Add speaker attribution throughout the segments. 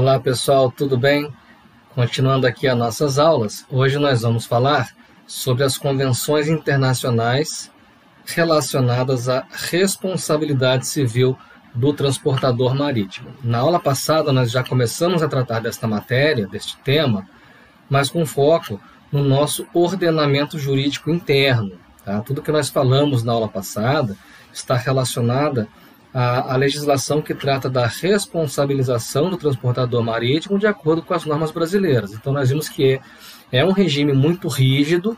Speaker 1: Olá pessoal, tudo bem? Continuando aqui as nossas aulas, hoje nós vamos falar sobre as convenções internacionais relacionadas à responsabilidade civil do transportador marítimo. Na aula passada nós já começamos a tratar desta matéria, deste tema, mas com foco no nosso ordenamento jurídico interno. Tá? Tudo que nós falamos na aula passada está relacionada a, a, legislação que trata da responsabilização do transportador marítimo de acordo com as normas brasileiras. Então, nós vimos que é, é um regime muito rígido,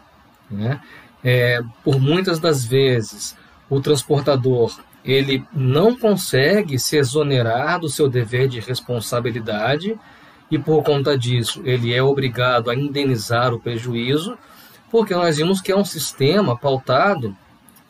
Speaker 1: né? É, por muitas das vezes o transportador ele não consegue se exonerar do seu dever de responsabilidade e por conta disso ele é obrigado a indenizar o prejuízo, porque nós vimos que é um sistema pautado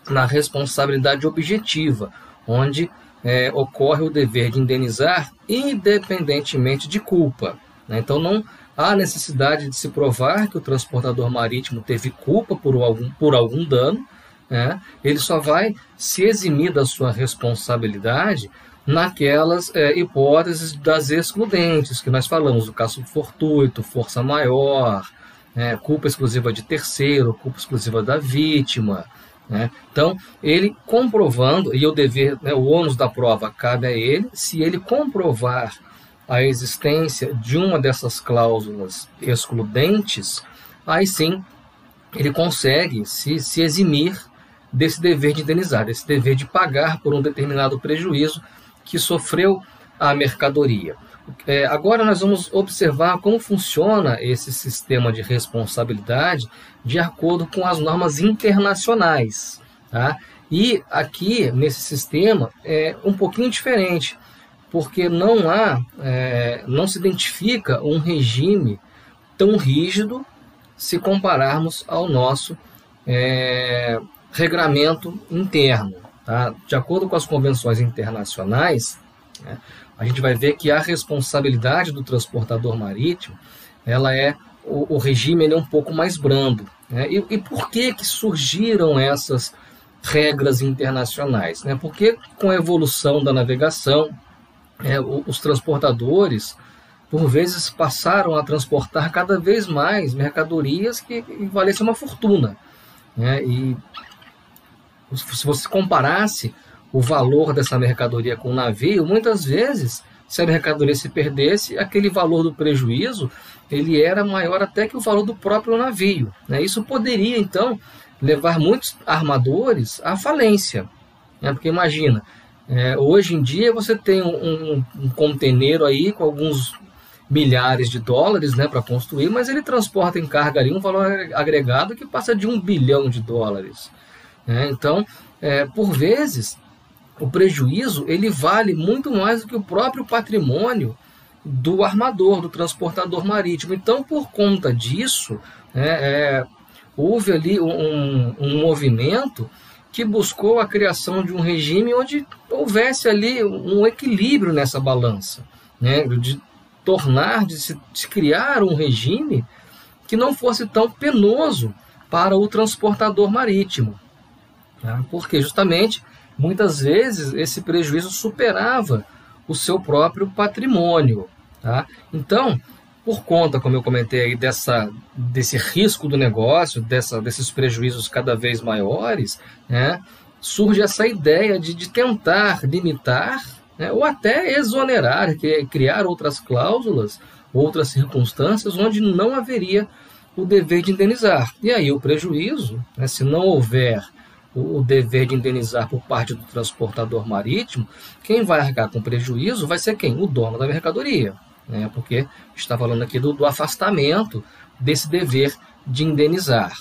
Speaker 1: na responsabilidade objetiva, onde é, ocorre o dever de indenizar independentemente de culpa. Né? Então, não há necessidade de se provar que o transportador marítimo teve culpa por algum, por algum dano, né? ele só vai se eximir da sua responsabilidade naquelas é, hipóteses das excludentes que nós falamos, o caso fortuito, força maior, né? culpa exclusiva de terceiro, culpa exclusiva da vítima, né? Então, ele comprovando, e o dever, né, o ônus da prova cabe a ele, se ele comprovar a existência de uma dessas cláusulas excludentes, aí sim ele consegue se, se eximir desse dever de indenizar, desse dever de pagar por um determinado prejuízo que sofreu a mercadoria. É, agora nós vamos observar como funciona esse sistema de responsabilidade de acordo com as normas internacionais. Tá? E aqui, nesse sistema, é um pouquinho diferente, porque não há, é, não se identifica um regime tão rígido se compararmos ao nosso é, regramento interno. Tá? De acordo com as convenções internacionais, né, a gente vai ver que a responsabilidade do transportador marítimo, ela é o, o regime é um pouco mais brando. Né? E, e, por que que surgiram essas regras internacionais? Né? Porque com a evolução da navegação, é, os transportadores, por vezes, passaram a transportar cada vez mais mercadorias que valessem uma fortuna. Né? E se você comparasse o valor dessa mercadoria com o navio, muitas vezes, se a mercadoria se perdesse, aquele valor do prejuízo ele era maior até que o valor do próprio navio. Né? Isso poderia, então, levar muitos armadores à falência. Né? Porque imagina, é, hoje em dia você tem um, um, um conteneiro aí com alguns milhares de dólares né, para construir, mas ele transporta em carga ali um valor agregado que passa de um bilhão de dólares. Né? Então, é, por vezes, o prejuízo ele vale muito mais do que o próprio patrimônio do armador, do transportador marítimo. Então, por conta disso, né, é, houve ali um, um movimento que buscou a criação de um regime onde houvesse ali um equilíbrio nessa balança, né, de tornar, de se de criar um regime que não fosse tão penoso para o transportador marítimo. Tá? Porque justamente muitas vezes esse prejuízo superava o seu próprio patrimônio. Tá? Então, por conta, como eu comentei aí, dessa, desse risco do negócio, dessa, desses prejuízos cada vez maiores, né, surge essa ideia de, de tentar limitar né, ou até exonerar, criar outras cláusulas, outras circunstâncias onde não haveria o dever de indenizar. E aí o prejuízo, né, se não houver o dever de indenizar por parte do transportador marítimo, quem vai arcar com prejuízo vai ser quem? O dono da mercadoria, né? porque está falando aqui do, do afastamento desse dever de indenizar.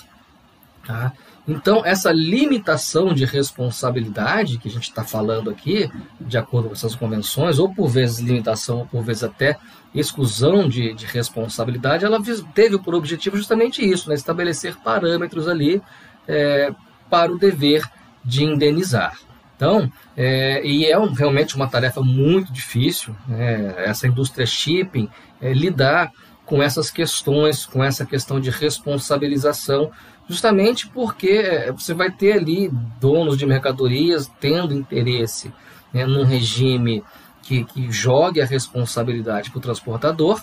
Speaker 1: Tá? Então, essa limitação de responsabilidade que a gente está falando aqui, de acordo com essas convenções, ou por vezes limitação, ou por vezes até exclusão de, de responsabilidade, ela teve por objetivo justamente isso, né? estabelecer parâmetros ali é, para o dever de indenizar. Então, é, e é um, realmente uma tarefa muito difícil, né, essa indústria shipping, é, lidar com essas questões, com essa questão de responsabilização, justamente porque é, você vai ter ali donos de mercadorias tendo interesse né, num regime que, que jogue a responsabilidade para o transportador,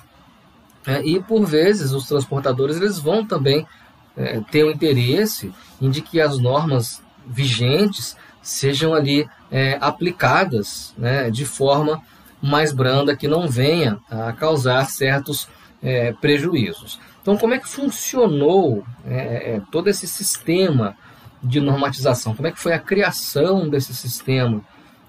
Speaker 1: é, e por vezes os transportadores eles vão também é, ter o interesse em de que as normas vigentes sejam ali é, aplicadas né, de forma mais branda, que não venha a causar certos é, prejuízos. Então, como é que funcionou é, é, todo esse sistema de normatização? Como é que foi a criação desse sistema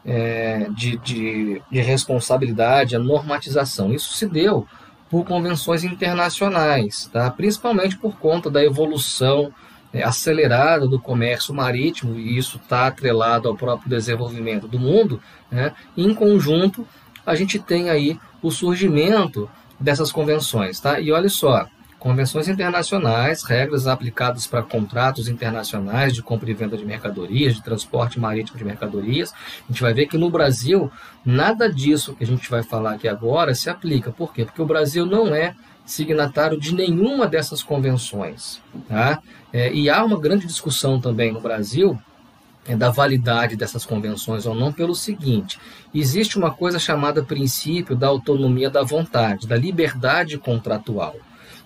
Speaker 1: é, de, de, de responsabilidade, a normatização? Isso se deu por convenções internacionais, tá? principalmente por conta da evolução é, acelerada do comércio marítimo, e isso está atrelado ao próprio desenvolvimento do mundo, né? em conjunto a gente tem aí o surgimento dessas convenções. Tá? E olha só, convenções internacionais, regras aplicadas para contratos internacionais de compra e venda de mercadorias, de transporte marítimo de mercadorias. A gente vai ver que no Brasil, nada disso que a gente vai falar aqui agora se aplica. Por quê? Porque o Brasil não é signatário de nenhuma dessas convenções. Tá? É, e há uma grande discussão também no Brasil é, da validade dessas convenções ou não pelo seguinte: existe uma coisa chamada princípio da autonomia da vontade, da liberdade contratual.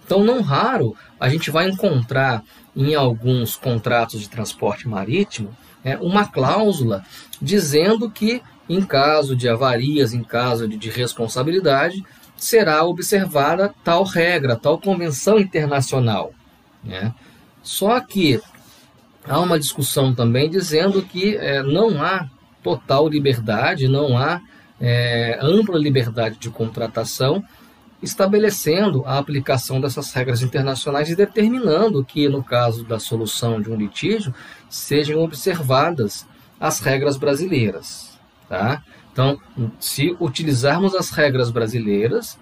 Speaker 1: Então, não raro, a gente vai encontrar em alguns contratos de transporte marítimo é, uma cláusula dizendo que, em caso de avarias, em caso de, de responsabilidade, será observada tal regra, tal convenção internacional. Né? Só que há uma discussão também dizendo que é, não há total liberdade, não há é, ampla liberdade de contratação, estabelecendo a aplicação dessas regras internacionais e determinando que, no caso da solução de um litígio, sejam observadas as regras brasileiras. Tá? Então, se utilizarmos as regras brasileiras,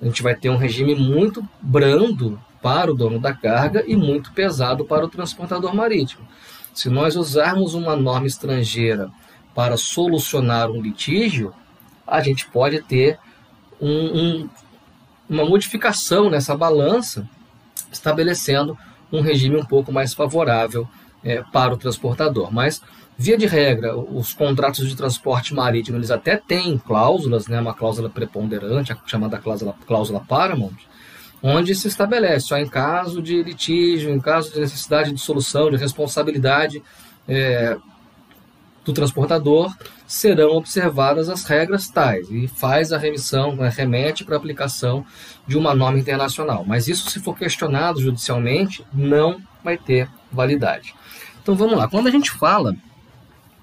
Speaker 1: a gente vai ter um regime muito brando para o dono da carga e muito pesado para o transportador marítimo. Se nós usarmos uma norma estrangeira para solucionar um litígio, a gente pode ter um, um, uma modificação nessa balança, estabelecendo um regime um pouco mais favorável é, para o transportador. Mas, via de regra, os contratos de transporte marítimo eles até têm cláusulas, né, uma cláusula preponderante, a chamada cláusula, cláusula Paramount, onde se estabelece, ó, em caso de litígio, em caso de necessidade de solução, de responsabilidade é, do transportador, serão observadas as regras tais e faz a remissão, né, remete para aplicação de uma norma internacional. Mas isso, se for questionado judicialmente, não vai ter validade. Então vamos lá. Quando a gente fala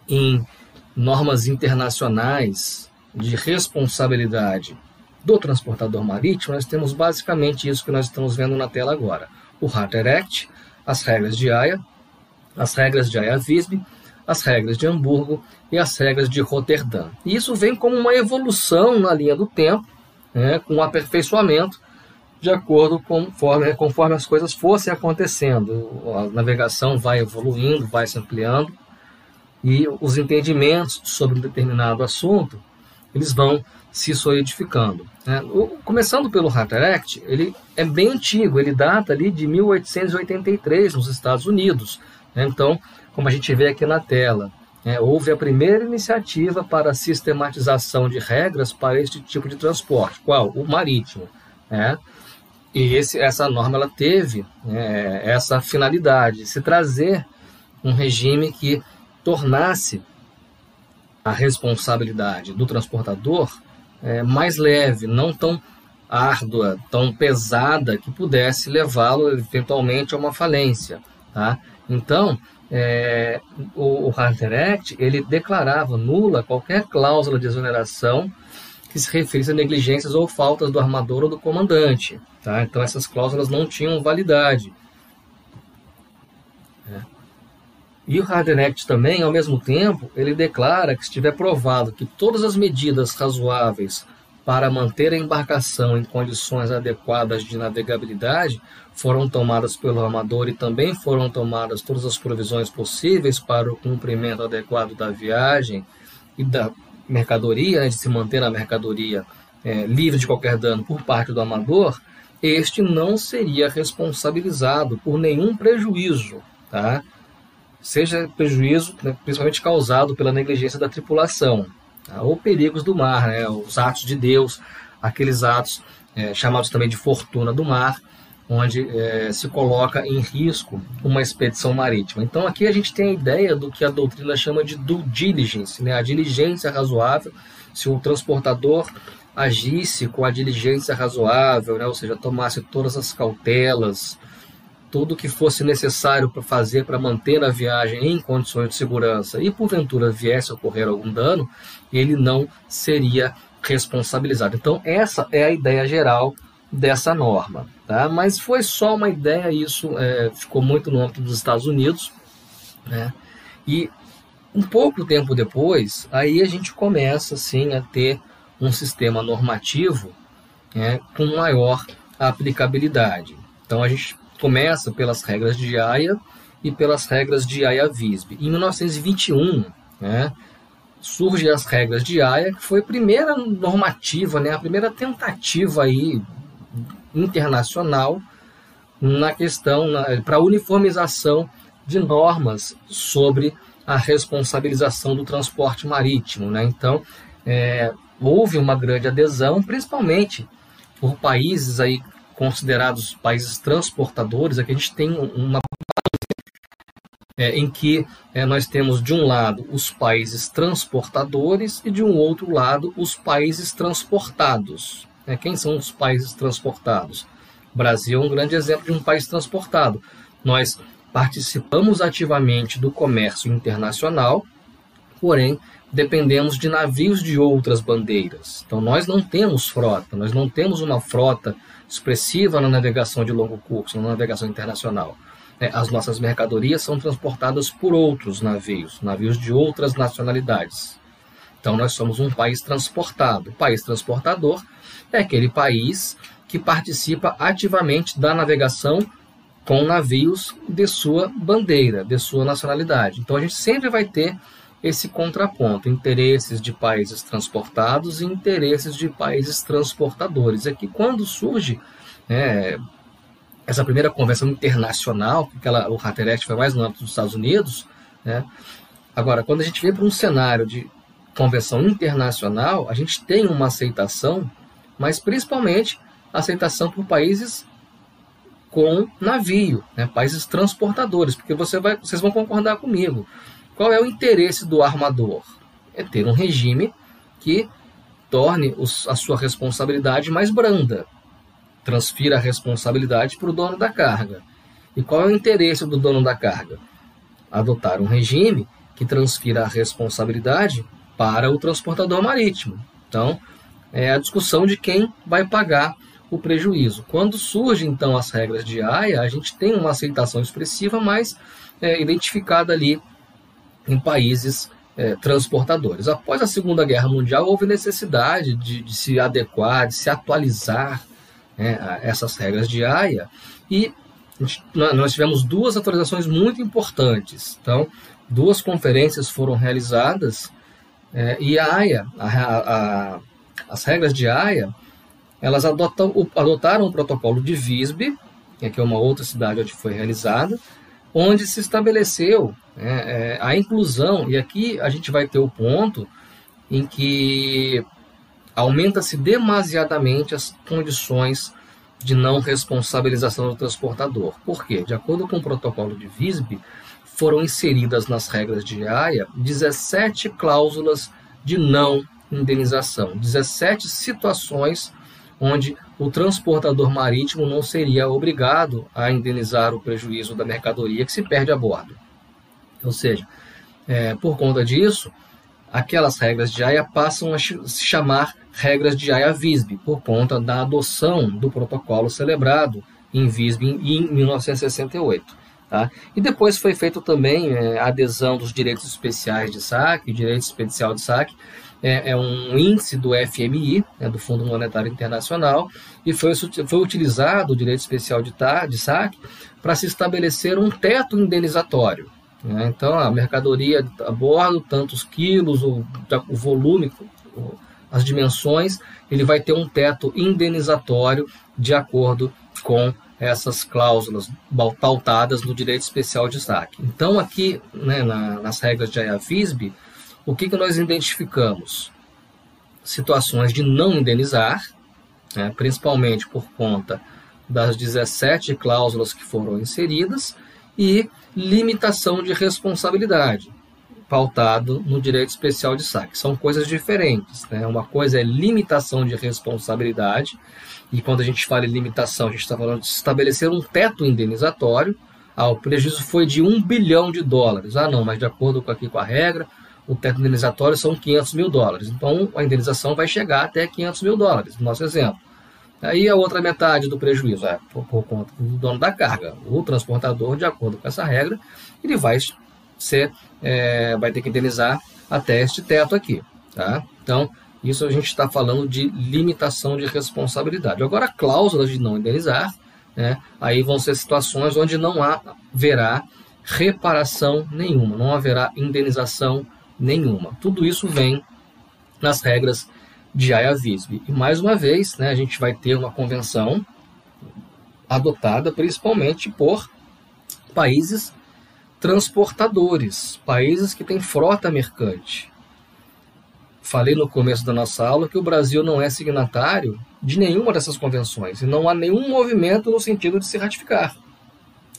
Speaker 1: em normas internacionais de responsabilidade do transportador marítimo, nós temos basicamente isso que nós estamos vendo na tela agora. O Harter Act, as regras de Haia, as regras de Haia-Visby, as regras de Hamburgo e as regras de Roterdã. E isso vem como uma evolução na linha do tempo, né, com um aperfeiçoamento de acordo com conforme, conforme as coisas fossem acontecendo. A navegação vai evoluindo, vai se ampliando e os entendimentos sobre um determinado assunto eles vão se solidificando. Né? O, começando pelo Hunter Act, ele é bem antigo, ele data ali de 1883 nos Estados Unidos. Né? Então, como a gente vê aqui na tela, né? houve a primeira iniciativa para a sistematização de regras para este tipo de transporte. Qual? O marítimo. Né? E esse, essa norma ela teve né, essa finalidade, se trazer um regime que tornasse a responsabilidade do transportador é, mais leve, não tão árdua, tão pesada que pudesse levá-lo eventualmente a uma falência. Tá? Então, é, o, o Hunter Act ele declarava nula qualquer cláusula de exoneração que se referisse a negligências ou faltas do armador ou do comandante. Tá? Então, essas cláusulas não tinham validade. E o Harden Act também, ao mesmo tempo, ele declara que se estiver provado que todas as medidas razoáveis para manter a embarcação em condições adequadas de navegabilidade foram tomadas pelo armador e também foram tomadas todas as provisões possíveis para o cumprimento adequado da viagem e da mercadoria, né, de se manter a mercadoria é, livre de qualquer dano por parte do amador, este não seria responsabilizado por nenhum prejuízo, tá? seja prejuízo né, principalmente causado pela negligência da tripulação. tá? ou perigos do mar, né? os atos de Deus, aqueles atos é, chamados também de fortuna do mar, onde é, se coloca em risco uma expedição marítima. Então aqui a gente tem a ideia do que a doutrina chama de due diligence, né? a diligência razoável, se o transportador agisse com a diligência razoável, né? ou seja, tomasse todas as cautelas, tudo que fosse necessário para fazer para manter a viagem em condições de segurança e porventura viesse a ocorrer algum dano, ele não seria responsabilizado. Então essa é a ideia geral dessa norma, tá? Mas foi só uma ideia, isso é, ficou muito no âmbito dos Estados Unidos, né? E um pouco tempo depois, aí a gente começa assim a ter um sistema normativo né, com maior aplicabilidade. Então a gente começa pelas regras de AIA e pelas regras de AIA-VISB. Em 1921, né, surgem as regras de AIA, que foi a primeira normativa, né, a primeira tentativa aí internacional na questão para uniformização de normas sobre a responsabilização do transporte marítimo. Né? Então, é, houve uma grande adesão, principalmente por países aí considerados países transportadores. Aqui a gente tem uma é, em que é, nós temos de um lado os países transportadores e de um outro lado os países transportados. É, quem são os países transportados? O Brasil é um grande exemplo de um país transportado. Nós participamos ativamente do comércio internacional, porém dependemos de navios de outras bandeiras. Então nós não temos frota, nós não temos uma frota expressiva na navegação de longo curso, na navegação internacional. É, as nossas mercadorias são transportadas por outros navios, navios de outras nacionalidades. Então nós somos um país transportado. O país transportador é aquele país que participa ativamente da navegação com navios de sua bandeira, de sua nacionalidade. Então a gente sempre vai ter esse contraponto, interesses de países transportados e interesses de países transportadores. É que quando surge né, essa primeira convenção internacional, porque ela, o Hatteract foi mais no âmbito dos Estados Unidos, né, agora, quando a gente vem para um cenário de convenção internacional, a gente tem uma aceitação, mas principalmente aceitação por países com navio, né, países transportadores, porque você vai, vocês vão concordar comigo. Qual é o interesse do armador? É ter um regime que torne os, a sua responsabilidade mais branda, transfira a responsabilidade para o dono da carga. E qual é o interesse do dono da carga? Adotar um regime que transfira a responsabilidade para o transportador marítimo. Então, é a discussão de quem vai pagar o prejuízo. Quando surgem então as regras de AIA, a gente tem uma aceitação expressiva, mas é, identificada ali em países é, transportadores. Após a Segunda Guerra Mundial, houve necessidade de, de se adequar, de se atualizar né, a essas regras de AIA e nós tivemos duas atualizações muito importantes. Então, duas conferências foram realizadas é, e a AIA, a, a, as regras de AIA, elas adotam, adotaram o protocolo de Visby, que é uma outra cidade onde foi realizada, onde se estabeleceu é, é, a inclusão, e aqui a gente vai ter o ponto em que aumenta-se demasiadamente as condições de não responsabilização do transportador. Por quê? De acordo com o protocolo de Visby, foram inseridas nas regras de AIA 17 cláusulas de não indenização, 17 situações onde o transportador marítimo não seria obrigado a indenizar o prejuízo da mercadoria que se perde a bordo. Ou seja, é, por conta disso, aquelas regras de AIA passam a se chamar regras de AIA-VISB, por conta da adoção do protocolo celebrado em Visby em 1968. Tá? E depois foi feito também é, a adesão dos direitos especiais de saque, direito especial de saque, é, é um índice do FMI, né, do Fundo Monetário Internacional, e foi, foi utilizado o direito especial de, ta, de saque para se estabelecer um teto indenizatório. Né? Então, a mercadoria a bordo, tantos quilos, o, o volume, as dimensões, ele vai ter um teto indenizatório de acordo com essas cláusulas pautadas no direito especial de saque. Então, aqui, né, na, nas regras de IAFISB, o que, que nós identificamos? Situações de não indenizar, né, principalmente por conta das 17 cláusulas que foram inseridas, e limitação de responsabilidade, pautado no direito especial de saque. São coisas diferentes. Né? Uma coisa é limitação de responsabilidade, e quando a gente fala em limitação, a gente está falando de estabelecer um teto indenizatório. Ah, o prejuízo foi de um bilhão de dólares. Ah, não, mas de acordo com, aqui com a regra, o teto indenizatório são 500 mil dólares. Então, a indenização vai chegar até 500 mil dólares, no nosso exemplo. Aí a outra metade do prejuízo é por, por, conta do dono da carga. O transportador, de acordo com essa regra, ele vai ser, é, vai ter que indenizar até este teto aqui. Tá? Então, isso a gente está falando de limitação de responsabilidade. Agora, cláusulas de não indenizar, né, aí vão ser situações onde não haverá reparação nenhuma, não haverá indenização nenhuma. Tudo isso vem nas regras de Ayavisb. E mais uma vez, né, a gente vai ter uma convenção adotada principalmente por países transportadores, países que têm frota mercante. Falei no começo da nossa aula que o Brasil não é signatário de nenhuma dessas convenções e não há nenhum movimento no sentido de se ratificar,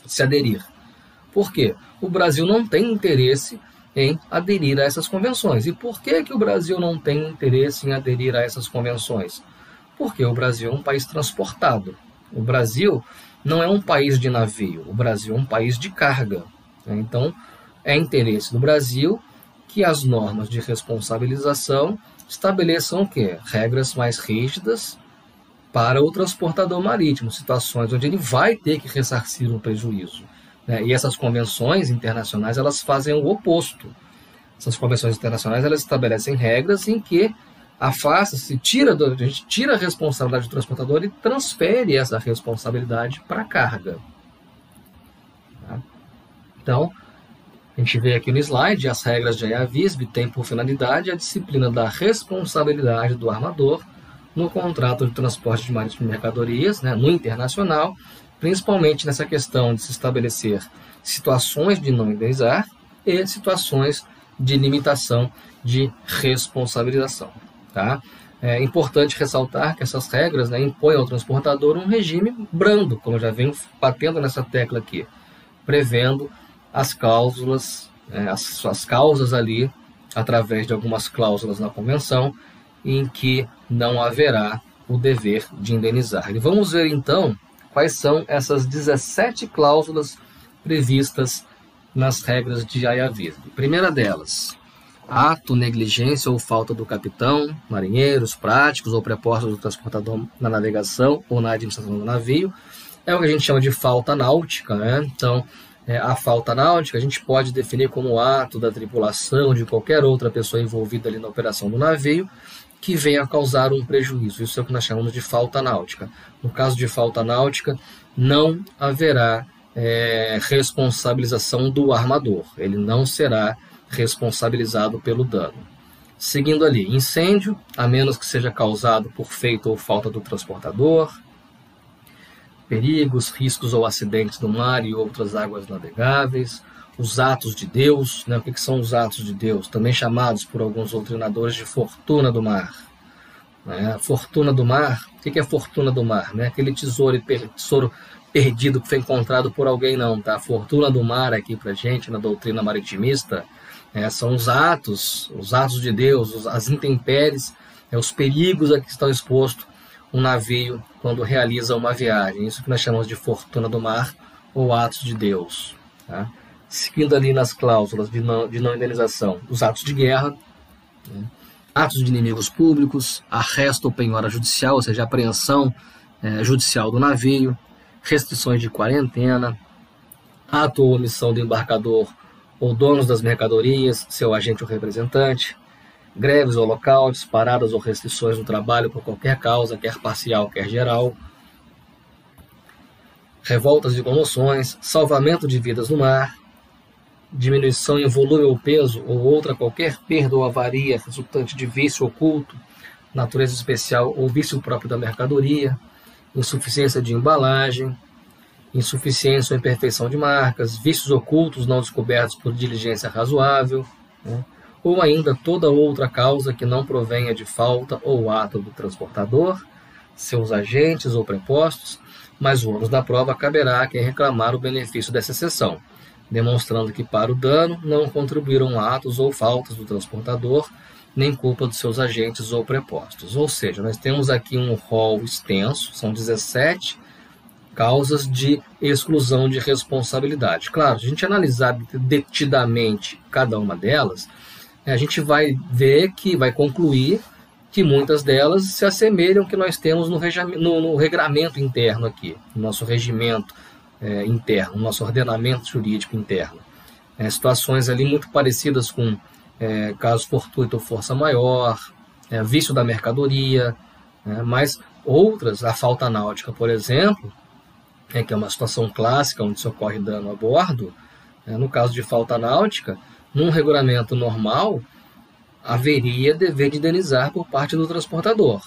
Speaker 1: de se aderir. Por quê? O Brasil não tem interesse em aderir a essas convenções. E por que, que o Brasil não tem interesse em aderir a essas convenções? Porque o Brasil é um país transportado. O Brasil não é um país de navio, o Brasil é um país de carga. Então, é interesse do Brasil que as normas de responsabilização estabeleçam o quê? Regras mais rígidas para o transportador marítimo, situações onde ele vai ter que ressarcir um prejuízo. Né? E essas convenções internacionais elas fazem o oposto. Essas convenções internacionais elas estabelecem regras em que afasta-se, tira do, a gente tira a responsabilidade do transportador e transfere essa responsabilidade para a carga. Tá? Então, a gente vê aqui no slide, as regras de IAVISB têm por finalidade a disciplina da responsabilidade do armador no contrato de transporte de marítimo de mercadorias, né, no internacional, principalmente nessa questão de se estabelecer situações de não indenizar e situações de limitação de responsabilização. Tá? É importante ressaltar que essas regras né, impõem ao transportador um regime brando, como eu já venho batendo nessa tecla aqui, prevendo as cláusulas, é, as suas causas ali, através de algumas cláusulas na convenção, em que não haverá o dever de indenizar. E vamos ver então quais são essas 17 cláusulas previstas nas regras de Ayavismo. Primeira delas, ato, negligência ou falta do capitão, marinheiros, práticos ou prepostos do transportador na navegação ou na administração do navio, é o que a gente chama de falta náutica. Né? Então, é, a falta náutica a gente pode definir como ato da tripulação de qualquer outra pessoa envolvida ali na operação do navio que venha a causar um prejuízo. Isso é o que nós chamamos de falta náutica. No caso de falta náutica, não haverá é, responsabilização do armador. Ele não será responsabilizado pelo dano. Seguindo ali, incêndio, a menos que seja causado por feito ou falta do transportador, perigos, riscos ou acidentes no mar e outras águas navegáveis, os atos de Deus, né? o que, que, são os atos de Deus, também chamados por alguns doutrinadores de fortuna do mar. Né? Fortuna do mar, o que, que é fortuna do mar? Não é aquele tesouro, tesouro perdido que foi encontrado por alguém, não. Tá? Fortuna do mar aqui para gente, na doutrina maritimista, é, são os atos, os atos de Deus, as intempéries, é, os perigos a que estão expostos um navio quando realiza uma viagem. Isso que nós chamamos de fortuna do mar ou atos de Deus. Tá? Seguindo ali nas cláusulas de não, de não indenização, os atos de guerra, né? atos de inimigos públicos, arresto ou penhora judicial, ou seja, apreensão é, judicial do navio, restrições de quarentena, ato ou omissão do embarcador ou donos das mercadorias, seu agente ou representante, greves ou lockouts, paradas ou restrições no trabalho por qualquer causa, quer parcial, quer geral, revoltas e comoções, salvamento de vidas no mar, diminuição em volume ou peso, ou outra qualquer perda ou avaria resultante de vício oculto, natureza especial ou vício próprio da mercadoria, insuficiência de embalagem, insuficiência ou imperfeição de marcas, vícios ocultos não descobertos por diligência razoável, né? ou ainda toda outra causa que não provenha de falta ou ato do transportador, seus agentes ou prepostos, mas o ônus da prova caberá a quem reclamar o benefício dessa exceção, demonstrando que para o dano não contribuíram atos ou faltas do transportador, nem culpa dos seus agentes ou prepostos. Ou seja, nós temos aqui um rol extenso, são 17 causas de exclusão de responsabilidade. Claro, se a gente analisar detidamente cada uma delas, a gente vai ver que vai concluir que muitas delas se assemelham ao que nós temos no, no, no regramento interno aqui, no nosso regimento é, interno, no nosso ordenamento jurídico interno. É, situações ali muito parecidas com é, caso fortuito ou força maior, é, vício da mercadoria, né, mas outras, a falta náutica, por exemplo, é, que é uma situação clássica onde se ocorre dano a bordo, é, no caso de falta náutica, num regulamento normal, haveria dever de indenizar por parte do transportador.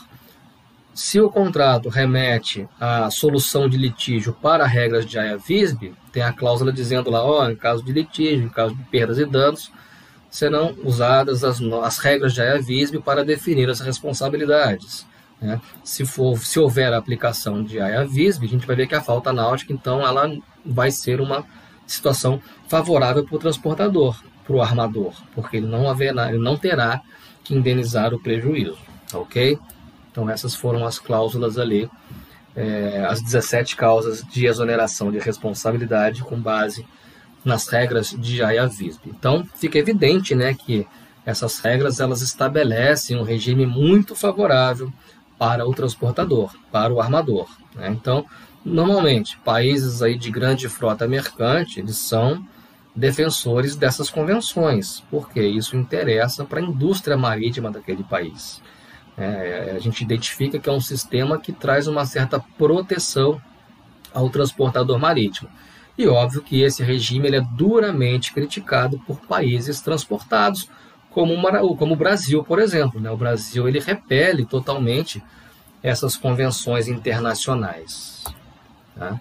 Speaker 1: Se o contrato remete à solução de litígio para regras de AIA-VISB, tem a cláusula dizendo lá, ó, em caso de litígio, em caso de perdas e danos, serão usadas as, as regras de AIA-VISB para definir as responsabilidades. Né? Se, for, se houver a aplicação de AIA-VISB, a gente vai ver que a falta náutica, então, ela vai ser uma situação favorável para o transportador, para o armador, porque ele não, haverá, ele não terá que indenizar o prejuízo, ok? Então essas foram as cláusulas ali, é, as 17 causas de exoneração de responsabilidade com base nas regras de AIA-VISB. Então fica evidente né, que essas regras elas estabelecem um regime muito favorável para o transportador, para o armador. Né? Então, normalmente, países aí de grande frota mercante, eles são defensores dessas convenções, porque isso interessa para a indústria marítima daquele país. É, a gente identifica que é um sistema que traz uma certa proteção ao transportador marítimo. E óbvio que esse regime é duramente criticado por países transportados, como, o, como o Brasil, por exemplo. Né? O Brasil ele repele totalmente essas convenções internacionais. Tá?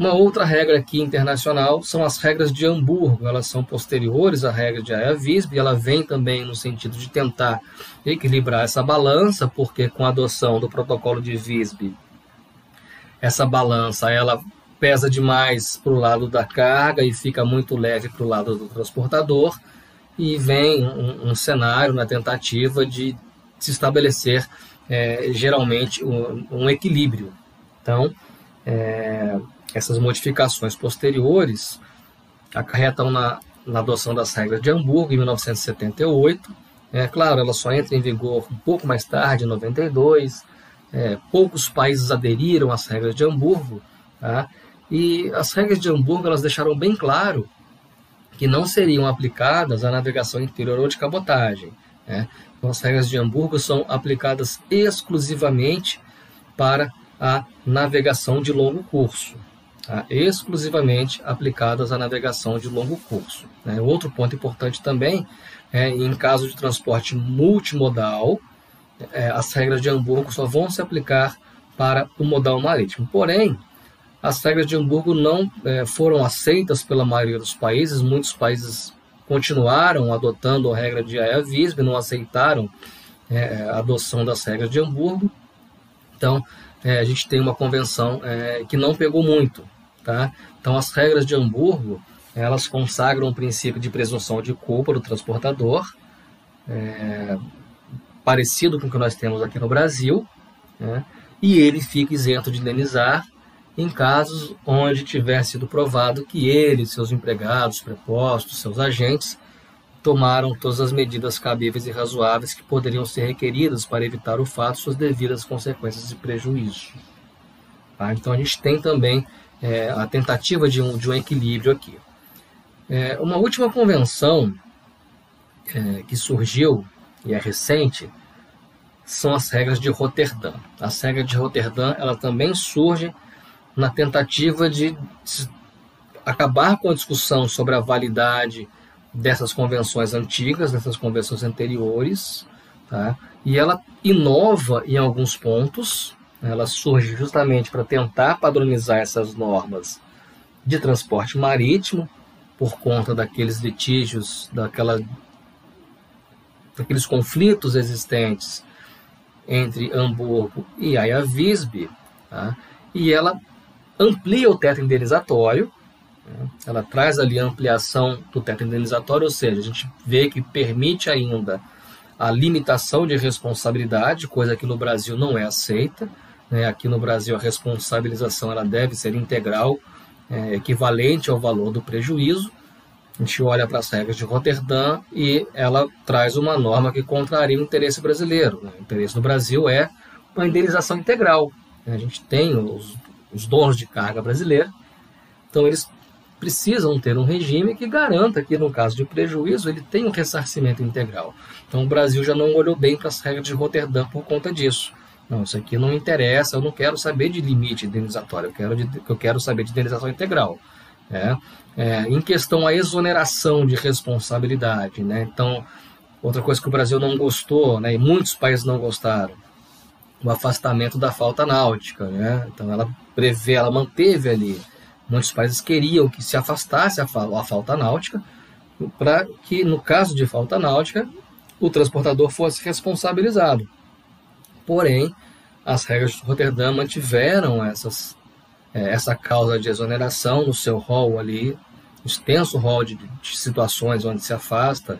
Speaker 1: Uma outra regra aqui internacional são as regras de Hamburgo. Elas são posteriores à regra de Aia-Visby. Ela vem também no sentido de tentar equilibrar essa balança, porque com a adoção do protocolo de Visby, essa balança ela pesa demais para o lado da carga e fica muito leve para o lado do transportador. E vem um, um cenário na tentativa de se estabelecer é, geralmente um, um equilíbrio. Então, é, essas modificações posteriores acarretam na, na adoção das regras de Hamburgo em 1978. É claro, ela só entra em vigor um pouco mais tarde, em 92. É, poucos países aderiram às regras de Hamburgo, tá? e as regras de Hamburgo elas deixaram bem claro que não seriam aplicadas à navegação interior ou de cabotagem. Né? Então, as regras de Hamburgo são aplicadas exclusivamente para a navegação de longo curso tá? exclusivamente aplicadas à navegação de longo curso. Né? Outro ponto importante também é em caso de transporte multimodal, é, as regras de Hamburgo só vão se aplicar para o modal marítimo. Porém, as regras de Hamburgo não é, foram aceitas pela maioria dos países, muitos países continuaram adotando a regra de AIA-VISB, não aceitaram é, a adoção das regras de Hamburgo. Então, é, a gente tem uma convenção é, que não pegou muito. Tá? Então, as regras de Hamburgo elas consagram o princípio de presunção de culpa do transportador, é, parecido com o que nós temos aqui no Brasil, né? e ele fica isento de indenizar em casos onde tiver sido provado que ele, seus empregados, prepostos, seus agentes, tomaram todas as medidas cabíveis e razoáveis que poderiam ser requeridas para evitar o fato suas devidas consequências de prejuízo. Tá? Então a gente tem também é, a tentativa de um, de um equilíbrio aqui. É, uma última convenção é, que surgiu, e é recente, são as regras de Roterdã. As regras de Roterdã ela também surge na tentativa de acabar com a discussão sobre a validade dessas convenções antigas, dessas convenções anteriores, tá? e ela inova em alguns pontos, ela surge justamente para tentar padronizar essas normas de transporte marítimo, por conta daqueles litígios, daquela aqueles conflitos existentes entre Hamburgo e Aia Visby, tá? e ela amplia o teto indenizatório, né? ela traz ali a ampliação do teto indenizatório, ou seja, a gente vê que permite ainda a limitação de responsabilidade, coisa que no Brasil não é aceita. Né? Aqui no Brasil a responsabilização ela deve ser integral, é, equivalente ao valor do prejuízo. A gente olha para as regras de Roterdã e ela traz uma norma que contraria o interesse brasileiro. Né? O interesse do Brasil é uma indenização integral. A gente tem os, os donos de carga brasileira, então eles precisam ter um regime que garanta que, no caso de prejuízo, ele tem um ressarcimento integral. Então, o Brasil já não olhou bem para as regras de Roterdã por conta disso. Não, isso aqui não me interessa, eu não quero saber de limite indenizatório, eu quero, de, eu quero saber de indenização integral. É, é, em questão à exoneração de responsabilidade, né? Então, outra coisa que o Brasil não gostou, né, e muitos países não gostaram, o afastamento da falta náutica, né? Então, ela prevê, ela manteve ali. Muitos países queriam que se afastasse a, a falta náutica, para que, no caso de falta náutica, o transportador fosse responsabilizado. Porém, as regras de Roterdã mantiveram essas é, essa causa de exoneração no seu rol ali, extenso rol de, de, situações onde se afasta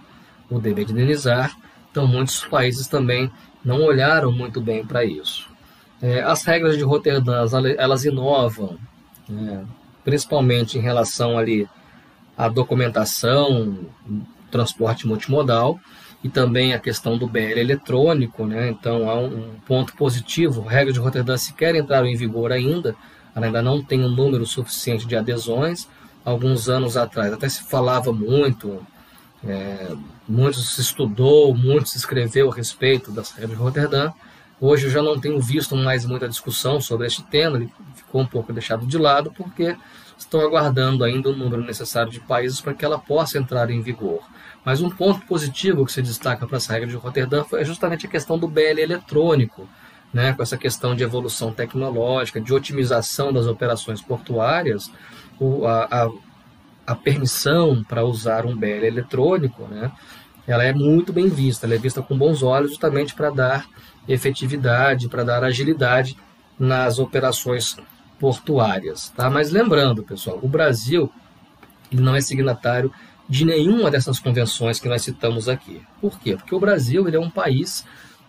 Speaker 1: o dever de indenizar. Então, muitos países também não olharam muito bem para isso. É, as regras de Roterdã, elas inovam, né, principalmente em relação ali à documentação, transporte multimodal, e também a questão do BL eletrônico, né? Então há um, ponto positivo. A regra de Roterdã sequer entraram em vigor ainda, ainda não tem um número suficiente de adesões. Alguns anos atrás até se falava muito, é, muito se estudou, muito se escreveu a respeito das regras de Roterdã. Hoje eu já não tenho visto mais muita discussão sobre este tema, ele ficou um pouco deixado de lado porque estão aguardando ainda o número necessário de países para que ela possa entrar em vigor. Mas um ponto positivo que se destaca para essa regra de Roterdã foi justamente a questão do BL eletrônico, né, com essa questão de evolução tecnológica, de otimização das operações portuárias, o, a, a, a, permissão para usar um BL eletrônico, né, ela é muito bem vista, ela é vista com bons olhos justamente para dar efetividade, para dar agilidade nas operações portuárias. Tá? Mas lembrando, pessoal, o Brasil não é signatário de nenhuma dessas convenções que nós citamos aqui. Por quê? Porque o Brasil ele é um país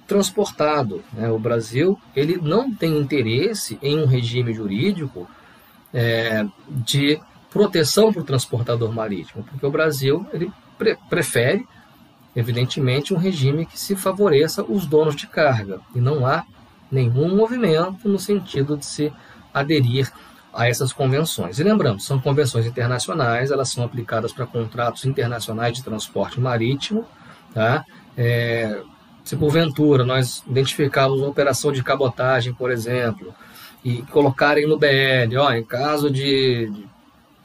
Speaker 1: transportado. Né? O Brasil ele não tem interesse em um regime jurídico é, de proteção para o transportador marítimo, porque o Brasil ele pre prefere, evidentemente, um regime que se favoreça os donos de carga e não há nenhum movimento no sentido de se aderir a essas convenções. E lembramos, são convenções internacionais, elas são aplicadas para contratos internacionais de transporte marítimo. Tá? É, se porventura nós identificarmos uma operação de cabotagem, por exemplo, e colocarem no BL, ó, em caso de,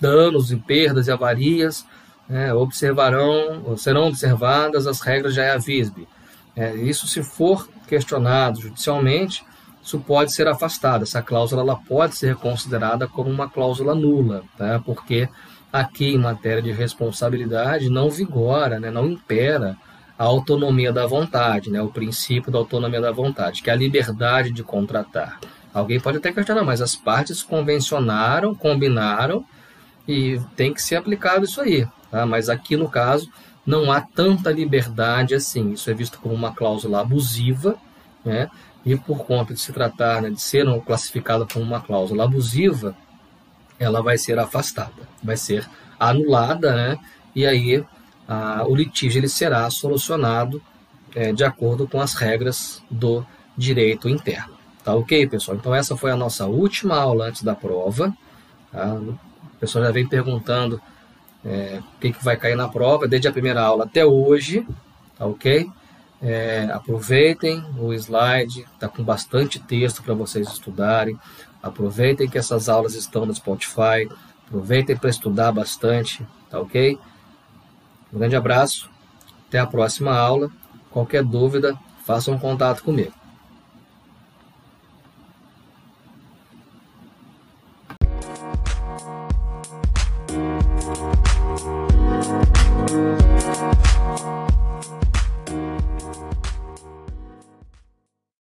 Speaker 1: danos e perdas e avarias, é, observarão, serão observadas as regras de IAVISB. É, isso se for questionado judicialmente, isso pode ser afastado. Essa cláusula ela pode ser considerada como uma cláusula nula, tá? porque aqui em matéria de responsabilidade não vigora, né? não impera a autonomia da vontade, né? o princípio da autonomia da vontade, que é a liberdade de contratar. Alguém pode até questionar, mas as partes convencionaram, combinaram e tem que ser aplicado isso aí. Tá? Mas aqui no caso não há tanta liberdade assim. Isso é visto como uma cláusula abusiva, né? E por conta de se tratar né, de ser classificada como uma cláusula abusiva, ela vai ser afastada, vai ser anulada, né? E aí a, o litígio ele será solucionado é, de acordo com as regras do direito interno. Tá ok, pessoal? Então essa foi a nossa última aula antes da prova. Tá? O pessoal já vem perguntando é, o que, que vai cair na prova desde a primeira aula até hoje, tá ok? É, aproveitem o slide, está com bastante texto para vocês estudarem. Aproveitem que essas aulas estão no Spotify. Aproveitem para estudar bastante, tá ok? Um grande abraço, até a próxima aula. Qualquer dúvida, façam contato comigo.